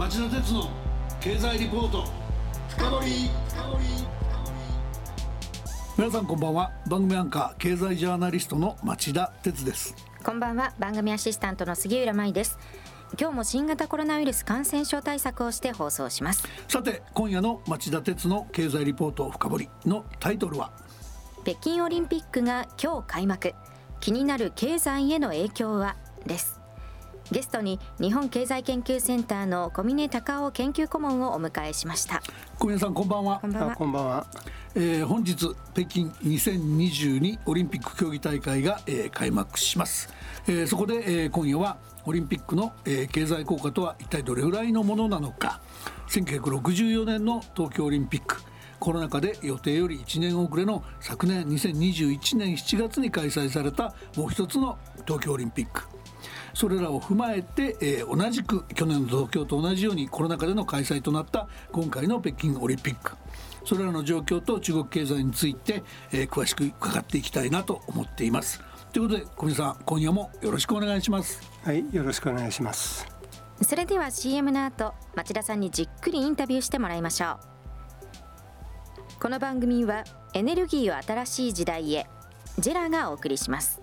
町田鉄の経済リポート。深掘皆さんこんばんは。番組アンカー経済ジャーナリストの町田鉄です。こんばんは。番組アシスタントの杉浦舞です。今日も新型コロナウイルス感染症対策をして放送します。さて今夜の町田鉄の経済リポート深掘のタイトルは？北京オリンピックが今日開幕。気になる経済への影響は？ですゲストに日本経済研究センターの小峰隆夫研究顧問をお迎えしました。小峰さんこんばんは。こんばんはこんばんは、えー、本日北京2022オリンピック競技大会が、えー、開幕します、えー、そこで、えー、今夜はオリンピックの、えー、経済効果とは一体どれぐらいのものなのか。1964年の東京オリンピック。コロナ禍で予定より1年遅れの昨年2021年7月に開催されたもう一つの東京オリンピックそれらを踏まえて、えー、同じく去年の東京と同じようにコロナ禍での開催となった今回の北京オリンピック。それらの状況と中国経済について、えー、詳しく伺っていきたいなと思っています。ということで小見さん今夜もよろしくお願いします。はいよろしくお願いします。それでは CM の後町田さんにじっくりインタビューしてもらいましょう。この番組はエネルギーを新しい時代へジェラがお送りします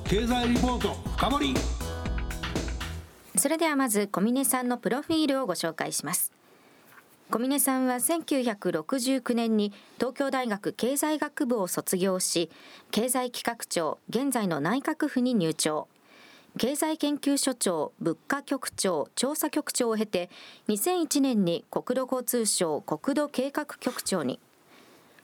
経済リポート深掘それではまず小峰さんのプロフィールをご紹介します。小峰さんは1969年に東京大学経済学部を卒業し経済企画庁現在の内閣府に入庁。経済研究所長物価局長調査局長を経て2001年に国土交通省国土計画局長に。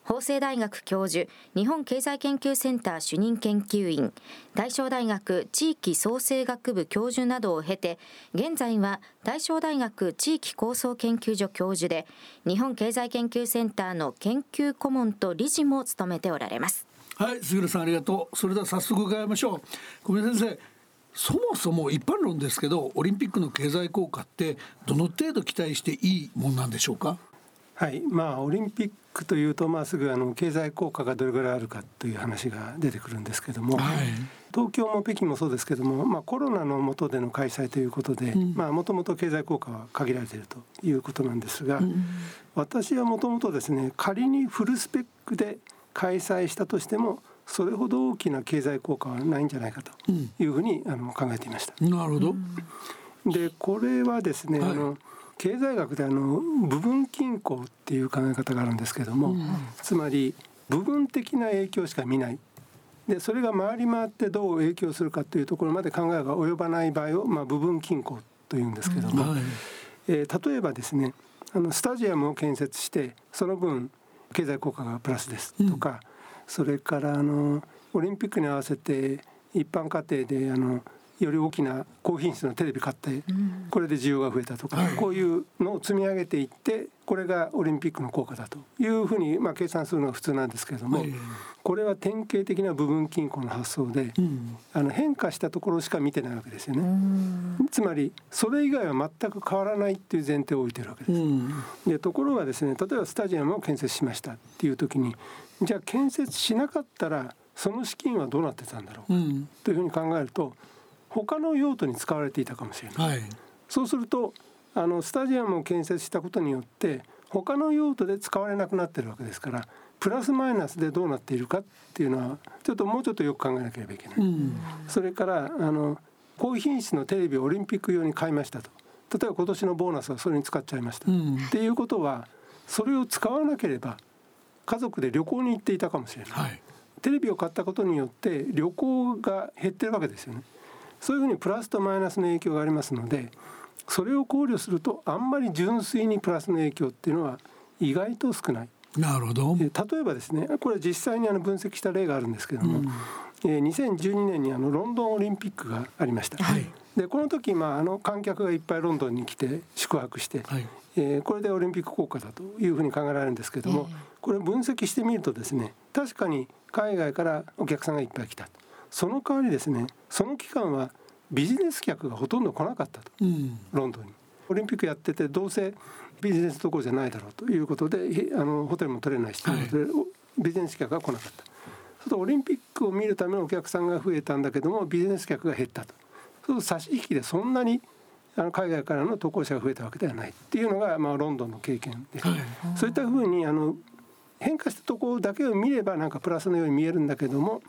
法政大学教授日本経済研究センター主任研究員大正大学地域創生学部教授などを経て現在は大正大学地域構想研究所教授で日本経済研究センターの研究顧問と理事も務めておられます。はい杉浦さんありがとう。それでは早速伺いましょう。小宮先生そもそも一般論ですけどオリンピックの経済効果ってどの程度期待していいもんなんでしょうか？はい。まあオリンピックというとまあすぐあの経済効果がどれぐらいあるかという話が出てくるんですけども、はい、東京も北京もそうですけども、まあ、コロナの下での開催ということでもともと経済効果は限られているということなんですが、うん、私はもともとですね仮にフルスペックで開催したとしてもそれほど大きな経済効果はないんじゃないかというふうに、あの考えていました。なるほど、でこれはですね、はい、あの経済学であの部分均衡っていう考え方があるんですけども、うん、つまり部分的な影響しか見ない。でそれが回り回ってどう影響するかというところまで考えが及ばない場合を、まあ、部分均衡というんですけども、うん。はい、えー、例えばですねあのスタジアムを建設してその分経済効果がプラスですとか、うん、それからあのオリンピックに合わせて一般家庭であのより大きな高品質のテレビ買ってこれで需要が増えたとか、こういうのを積み上げていってこれがオリンピックの効果だというふうにまあ計算するのが普通なんですけれども、これは典型的な部分均衡の発想で、あの変化したところしか見てないわけですよね。つまりそれ以外は全く変わらないっていう前提を置いてるわけです。でところがですね例えばスタジアムを建設しましたっていう時にじゃあ建設しなかったらその資金はどうなってたんだろうというふうに考えると他の用途に使われていたかもしれない、はい、そうするとあのスタジアムを建設したことによって他の用途で使われなくなってるわけですからプラスマイナスでどうなっているかっていうのはちょっともうちょっとよく考えなければいけない。うん、それからあの高品質のテレビをオリンピック用に買いましたと。例えば今年のボーナスはそれに使っちゃいました、うん、っていうことはそれを使わなければ家族で旅行に行っていたかもしれない、はい、テレビを買ったことによって旅行が減ってるわけですよねそういうふうにプラスとマイナスの影響がありますのでそれを考慮するとあんまり純粋にプラスの影響っていうのは意外と少ない。なるほど。例えばですねこれ実際にあの分析した例があるんですけども、うん、えー、2012年にあのロンドンオリンピックがありました。はい、でこの時、まあ、あの観客がいっぱいロンドンに来て宿泊して、はい、えー、これでオリンピック効果だというふうに考えられるんですけども、えー、これ分析してみるとですね確かに海外からお客さんがいっぱい来たその代わりですねその期間はビジネス客がほとんど来なかったと、うん、ロンドンに。オリンピックやっててどうせビジネスどころじゃないだろうということであのホテルも取れないしということで、はい、ビジネス客が来なかった。そうとオリンピックを見るためのお客さんが増えたんだけどもビジネス客が減ったと。そう差し引きでそんなにあの海外からの渡航者が増えたわけではないっていうのが、まあ、ロンドンの経験です、はい、そういったふうにあの変化したところだけを見ればなんかプラスのように見えるんだけども、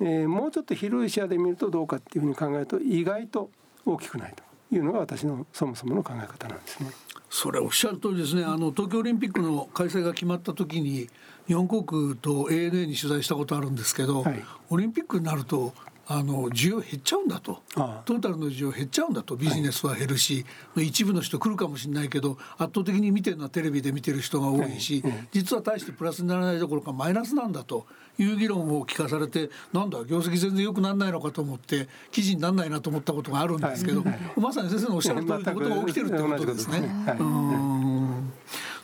えー、もうちょっと広い視野で見るとどうかっていうふうに考えると意外と大きくないというのが私のそもそもの考え方なんですね。それおっしゃる通りですねあの東京オリンピックの開催が決まった時に日本航空と ANA に取材したことあるんですけど、はい、オリンピックになるとあの需要減っちゃうんだと。トータルの需要減っちゃうんだと。ビジネスは減るし、はい、一部の人来るかもしれないけど圧倒的に見てるのはテレビで見てる人が多いし、はい、実は大してプラスにならないどころかマイナスなんだと。いう議論を聞かされてなんだ業績全然良くならないのかと思って記事にならないなと思ったことがあるんですけど、はい、まさに先生のおっしゃる通りのことが起きてるってことですね。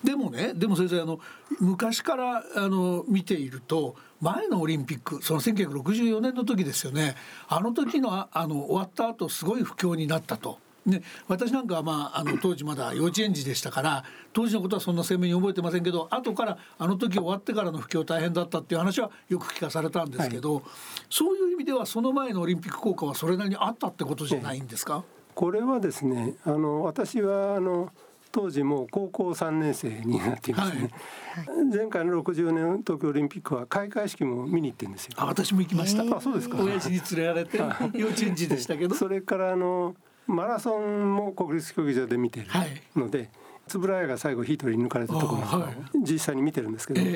でもねでも先生あの昔からあの見ていると前のオリンピックその1964年の時ですよね。あの時のあの終わった後すごい不況になったと。ね、私なんかは、まあ、あの当時まだ幼稚園児でしたから当時のことはそんな鮮明に覚えてませんけど後からあの時終わってからの不況大変だったっていう話はよく聞かされたんですけど、はい、そういう意味ではその前のオリンピック効果はそれなりにあったってことじゃないんですか、これはですねあの私はあの当時も高校3年生になっていますね、はい、前回の60年東京オリンピックは開会式も見に行ってんですよ。あ私も行きました。あそうですか。親父に連れられて 幼稚園児でしたけど。それからあのマラソンも国立競技場で見てるので、はい円谷が最後ヒートに抜かれたところを実際に見てるんですけど、は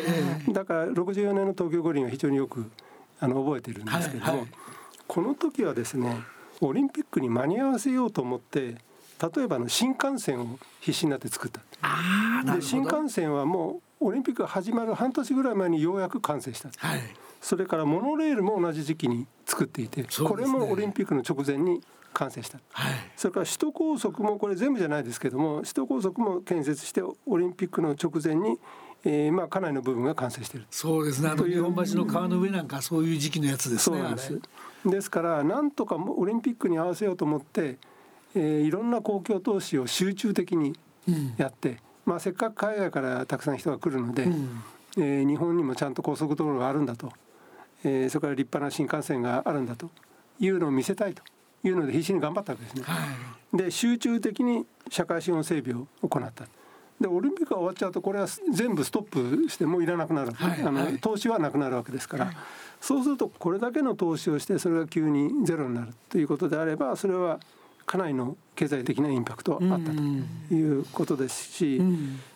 い、だから64年の東京五輪は非常によくあの覚えてるんですけども、はいはい、この時はですねオリンピックに間に合わせようと思って例えばの新幹線を必死になって作った。で新幹線はもうオリンピックが始まる半年ぐらい前にようやく完成した、はい、それからモノレールも同じ時期に作っていて、ね、これもオリンピックの直前に完成した、はい、それから首都高速もこれ全部じゃないですけども首都高速も建設してオリンピックの直前にえー、まあかなりの部分が完成している。そうですね。あの日本橋の川の上なんかそういう時期のやつですねそうです。ですからなんとかオリンピックに合わせようと思ってえー、いろんな公共投資を集中的にやって、うん、まあ、せっかく海外からたくさん人が来るので、うん、えー、日本にもちゃんと高速道路があるんだと、えー、それから立派な新幹線があるんだと。いうのを見せたいと。いうので必死に頑張ったわけですね。はい、で集中的に社会資本整備を行った。でオリンピックが終わっちゃうとこれは全部ストップしてもういらなくなる、はい、あの投資はなくなるわけですから、はい、そうするとこれだけの投資をしてそれが急にゼロになる。ということであればそれはかなりの経済的なインパクトはあったということですし、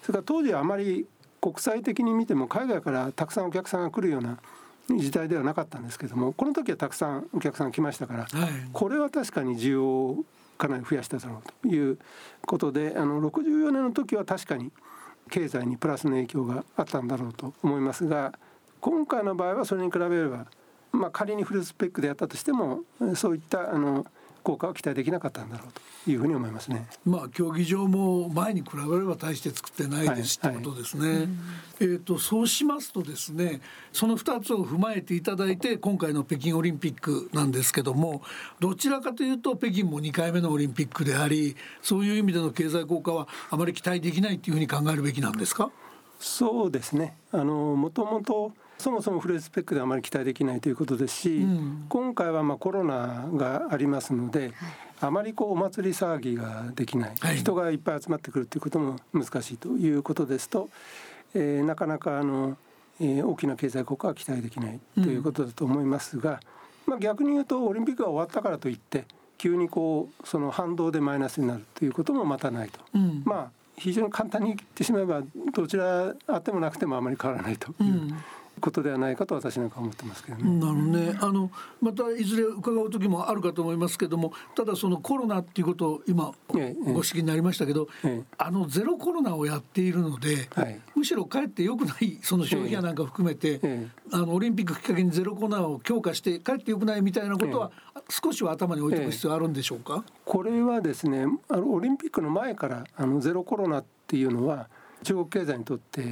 それから当時はあまり国際的に見ても海外からたくさんお客さんが来るような時代ではなかったんですけどもこの時はたくさんお客さん来ましたから、これは確かに需要をかなり増やしただろうということであの64年の時は確かに経済にプラスの影響があったんだろうと思いますが今回の場合はそれに比べれば、まあ、仮にフルスペックでやったとしてもそういったあの効果は期待できなかったんだろうというふうに思いますね。まあ競技場も前に比べれば大して作ってないですってことですね。はいはい、えっ、ー、とそうしますとですね、その2つを踏まえていただいて今回の北京オリンピックなんですけども、どちらかというと北京も2回目のオリンピックであり、そういう意味での経済効果はあまり期待できないというふうに考えるべきなんですか？そうですね。あのもともとそもそもフルスペックであまり期待できないということですし、うん、今回はまあコロナがありますので、はい、あまりこうお祭り騒ぎができない、はい、人がいっぱい集まってくるということも難しいということですと、えー、なかなかあのえー、大きな経済効果は期待できないということだと思いますが、うん、まあ、逆に言うとオリンピックが終わったからといって急にこうその反動でマイナスになるということもまたないと、うん、まあ非常に簡単に言ってしまえばどちらあってもなくてもあまり変わらないという。うんことではないかと私なんか思ってますけどね。なるね。あのまたいずれ伺う時もあるかと思いますけども、ただそのコロナっていうことを今ご指摘になりましたけど、ええ、あのゼロコロナをやっているので、はい、むしろかえって良くないその消費やなんか含めて、え、あのオリンピックきっかけにゼロコロナを強化してかえって良くないみたいなことは、少しは頭に置いておく必要あるんでしょうか？これはですね、あのオリンピックの前からあのゼロコロナっていうのは中国経済にとって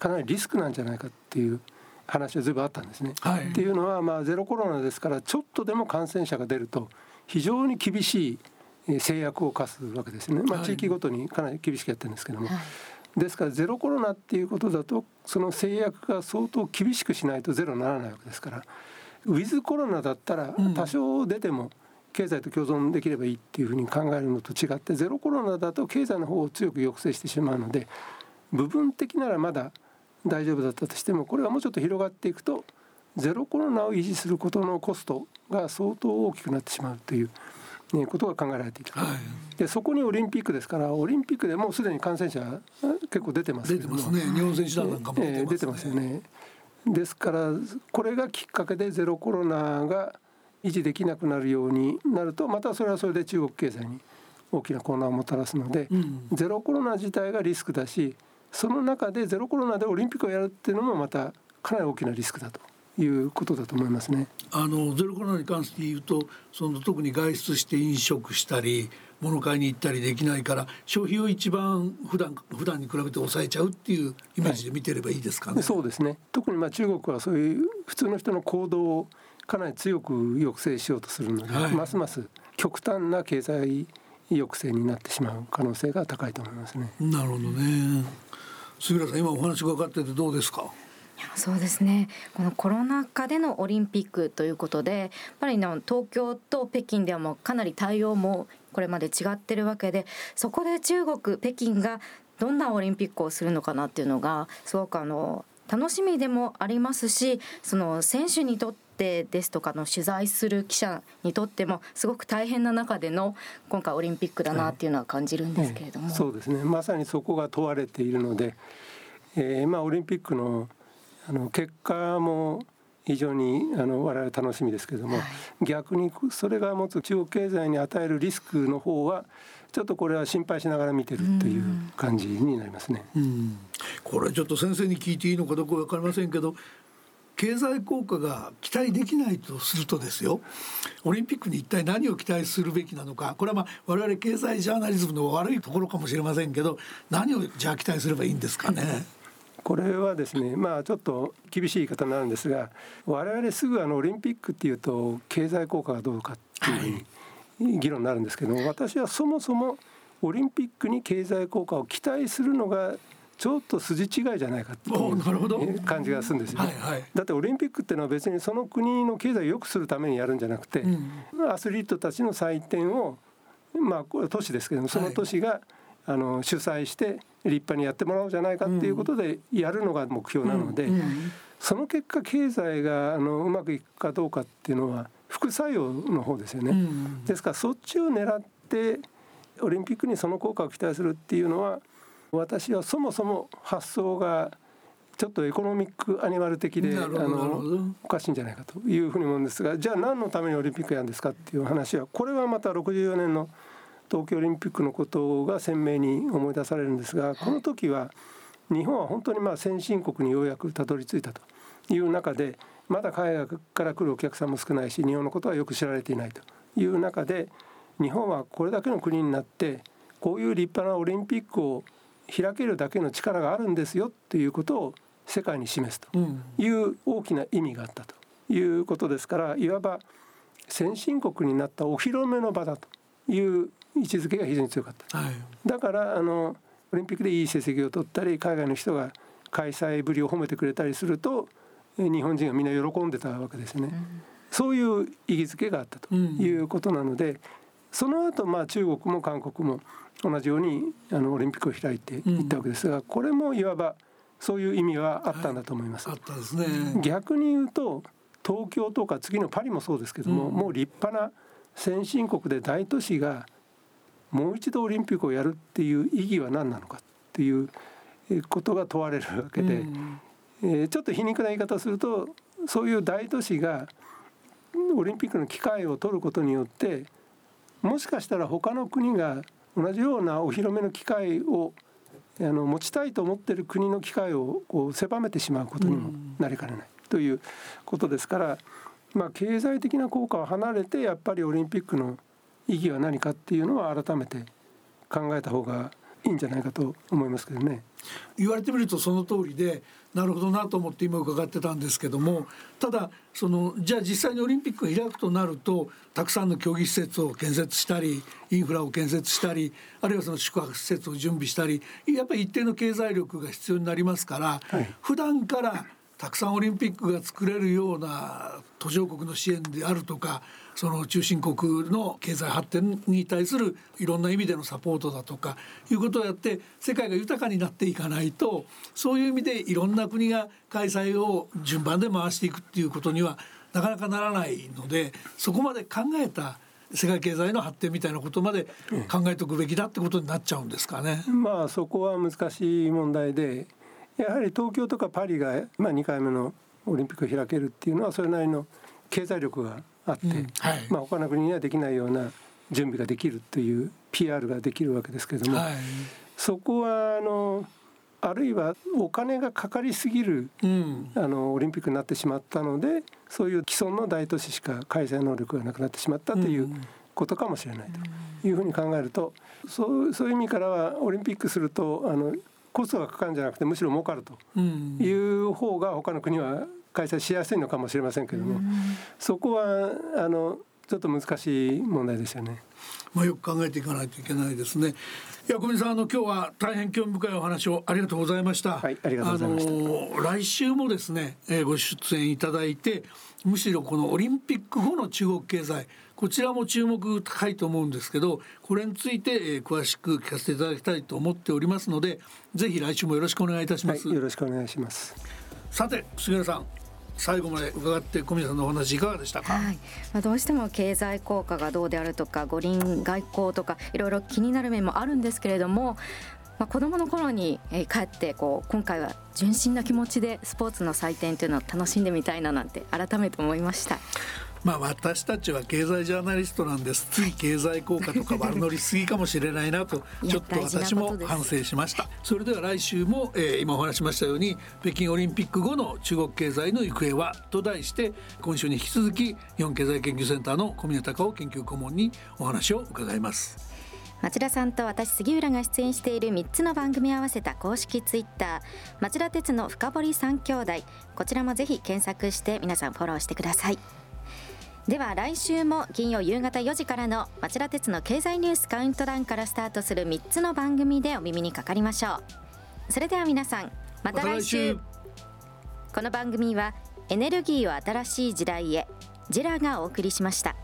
かなりリスクなんじゃないかっていう。話はずいぶんあったんですね。はい、っていうのは、まあ、ゼロコロナですからちょっとでも感染者が出ると非常に厳しい制約を課すわけですね、まあ、地域ごとにかなり厳しくやってるんですけども。はい、ですからゼロコロナっていうことだとその制約が相当厳しくしないとゼロにならないわけですからウィズコロナだったら多少出ても経済と共存できればいいっていうふうに考えるのと違ってゼロコロナだと経済の方を強く抑制してしまうので部分的ならまだ大丈夫だったとしてもこれがもうちょっと広がっていくとゼロコロナを維持することのコストが相当大きくなってしまうという、ね、ことが考えられていた、はい、でそこにオリンピックですからオリンピックでもうすでに感染者結構出てますけども。出てますね。日本選手団なんかも出てます、ね,、出てますよね。ですからこれがきっかけでゼロコロナが維持できなくなるようになるとまたそれはそれで中国経済に大きな混乱をもたらすので、うん、ゼロコロナ自体がリスクだしその中でゼロコロナでオリンピックをやるっていうのもまたかなり大きなリスクだということだと思いますね。あのゼロコロナに関して言うとその特に外出して飲食したり物買いに行ったりできないから消費を一番普段普段に比べて抑えちゃうっていうイメージで見てればいいですかね。はい、そうですね特にまあ中国はそういう普通の人の行動をかなり強く抑制しようとするので、はい、ますます極端な経済抑制になってしまう可能性が高いと思いますね。なるほどね。杉浦さん今お話伺っててどうですか？そうですねこのコロナ禍でのオリンピックということでやっぱりの東京と北京ではもうかなり対応もこれまで違ってるわけでそこで中国北京がどんなオリンピックをするのかなっていうのがすごくあの楽しみでもありますしその選手にとってですとかの取材する記者にとってもすごく大変な中での今回オリンピックだなっていうのは感じるんですけれども、はい、そうですね。まさにそこが問われているので、えー、まあオリンピックのあの結果も非常にあの我々楽しみですけれども、はい、逆にそれが持つ中国経済に与えるリスクの方はちょっとこれは心配しながら見てるという感じになりますね。これちょっと先生に聞いていいのかどうか分かりませんけど経済効果が期待できないとするとですよオリンピックに一体何を期待するべきなのかこれはまあ我々経済ジャーナリズムの悪いところかもしれませんけど何をじゃあ期待すればいいんですかね？これはですねまあちょっと厳しい言い方になるんですが我々すぐあのオリンピックっていうと経済効果がどうかっていうふうに議論になるんですけども、私はそもそもオリンピックに経済効果を期待するのがちょっと筋違いじゃないかっていう感じがするんですよ、はいはい、だってオリンピックっていうのは別にその国の経済を良くするためにやるんじゃなくて、うん、アスリートたちの祭典をまあこれ都市ですけどもその都市が、はい、あの主催して立派にやってもらおうじゃないかっていうことでやるのが目標なので、うんうん、その結果経済があのうまくいくかどうかっていうのは副作用の方ですよね。ですからそっちを狙ってオリンピックにその効果を期待するっていうのは私はそもそも発想がちょっとエコノミックアニマル的であのおかしいんじゃないかというふうに思うんですがじゃあ何のためにオリンピックやるんですかっていう話はこれはまた64年の東京オリンピックのことが鮮明に思い出されるんですがこの時は日本は本当にまあ先進国にようやくたどり着いたという中でまだ海外から来るお客さんも少ないし日本のことはよく知られていないという中で日本はこれだけの国になってこういう立派なオリンピックを開けるだけの力があるんですよっていうことを世界に示すと。いう大きな意味があったということですからいわば先進国になったお披露目の場だという位置づけが非常に強かった、はい、だからあのオリンピックでいい成績を取ったり海外の人が開催ぶりを褒めてくれたりすると日本人がみんな喜んでたわけですね、うん、そういう意義づけがあったということなので、うん、その後まあ中国も韓国も同じようにあのオリンピックを開いていったわけですが、これもいわばそういう意味はあったんだと思います。はい、あったですね。逆に言うと東京とか次のパリもそうですけども、うん、もう立派な先進国で大都市がもう一度オリンピックをやるっていう意義は何なのかっていうことが問われるわけで、うん、えー、ちょっと皮肉な言い方をするとそういう大都市がオリンピックの機会を取ることによってもしかしたら他の国が同じようなお披露目の機会をあの持ちたいと思ってる国の機会をこう狭めてしまうことにもなりかねないということですから、まあ、経済的な効果を離れてやっぱりオリンピックの意義は何かっていうのは改めて考えた方がいいんじゃないかと思いますけどね。言われてみるとその通りでなるほどなと思って今伺ってたんですけどもただそのじゃあ実際にオリンピックが開くとなるとたくさんの競技施設を建設したりインフラを建設したりあるいはその宿泊施設を準備したりやっぱり一定の経済力が必要になりますから、はい、普段からたくさんオリンピックが作れるような途上国の支援であるとかその中心国の経済発展に対するいろんな意味でのサポートだとかいうことをやって世界が豊かになっていかないとそういう意味でいろんな国が開催を順番で回していくっていうことにはなかなかならないのでそこまで考えた世界経済の発展みたいなことまで考えておくべきだってことになっちゃうんですかね。まあそこは難しい問題でやはり東京とかパリが、まあ、2回目のオリンピックを開けるっていうのはそれなりの経済力があって、うんはい、まあ、他の国にはできないような準備ができるという PR ができるわけですけども、はい、そこはあのあるいはお金がかかりすぎる、うん、あのオリンピックになってしまったのでそういう既存の大都市しか開催能力がなくなってしまったということかもしれないというふうに考えるとそうそういう意味からはオリンピックするとあのコストがかかるんじゃなくてむしろ儲かるという方が他の国は開催しやすいのかもしれませんけれども、そこはあのちょっと難しい問題ですよね。まあよく考えていかないといけないですね。いや小見さんあの今日は大変興味深いお話をありがとうございました。はい、ありがとうございました。来週もですね、えー、ご出演いただいて、むしろこのオリンピック後の中国経済こちらも注目高いと思うんですけどこれについて、えー、詳しく聞かせていただきたいと思っておりますのでぜひ来週もよろしくお願いいたします、はい、よろしくお願いします。さて杉浦さん最後まで伺って小宮さんのお話いかがでしたか、はい、まあ、どうしても経済効果がどうであるとか五輪外交とかいろいろ気になる面もあるんですけれどもまあ、子どもの頃に、え帰ってこう今回は純真な気持ちでスポーツの祭典というのを楽しんでみたいななんて改めて思いました。まあ私たちは経済ジャーナリストなんです。つい。経済効果とか悪乗りすぎかもしれないなとちょっと私も反省しました。それでは来週も、えー、今お話しましたように北京オリンピック後の中国経済の行方はと題して今週に引き続き日本経済研究センターの小宮隆夫研究顧問にお話を伺います。町田さんと私杉浦が出演している3つの番組合わせた公式ツイッター町田鉄の深堀三兄弟。こちらもぜひ検索して皆さんフォローしてくださいでは来週も金曜夕方4時からの町田鉄の経済ニュースカウントダウンからスタートする3つの番組でお耳にかかりましょうそれでは皆さんまた来週この番組はエネルギーを新しい時代へジェラがお送りしました。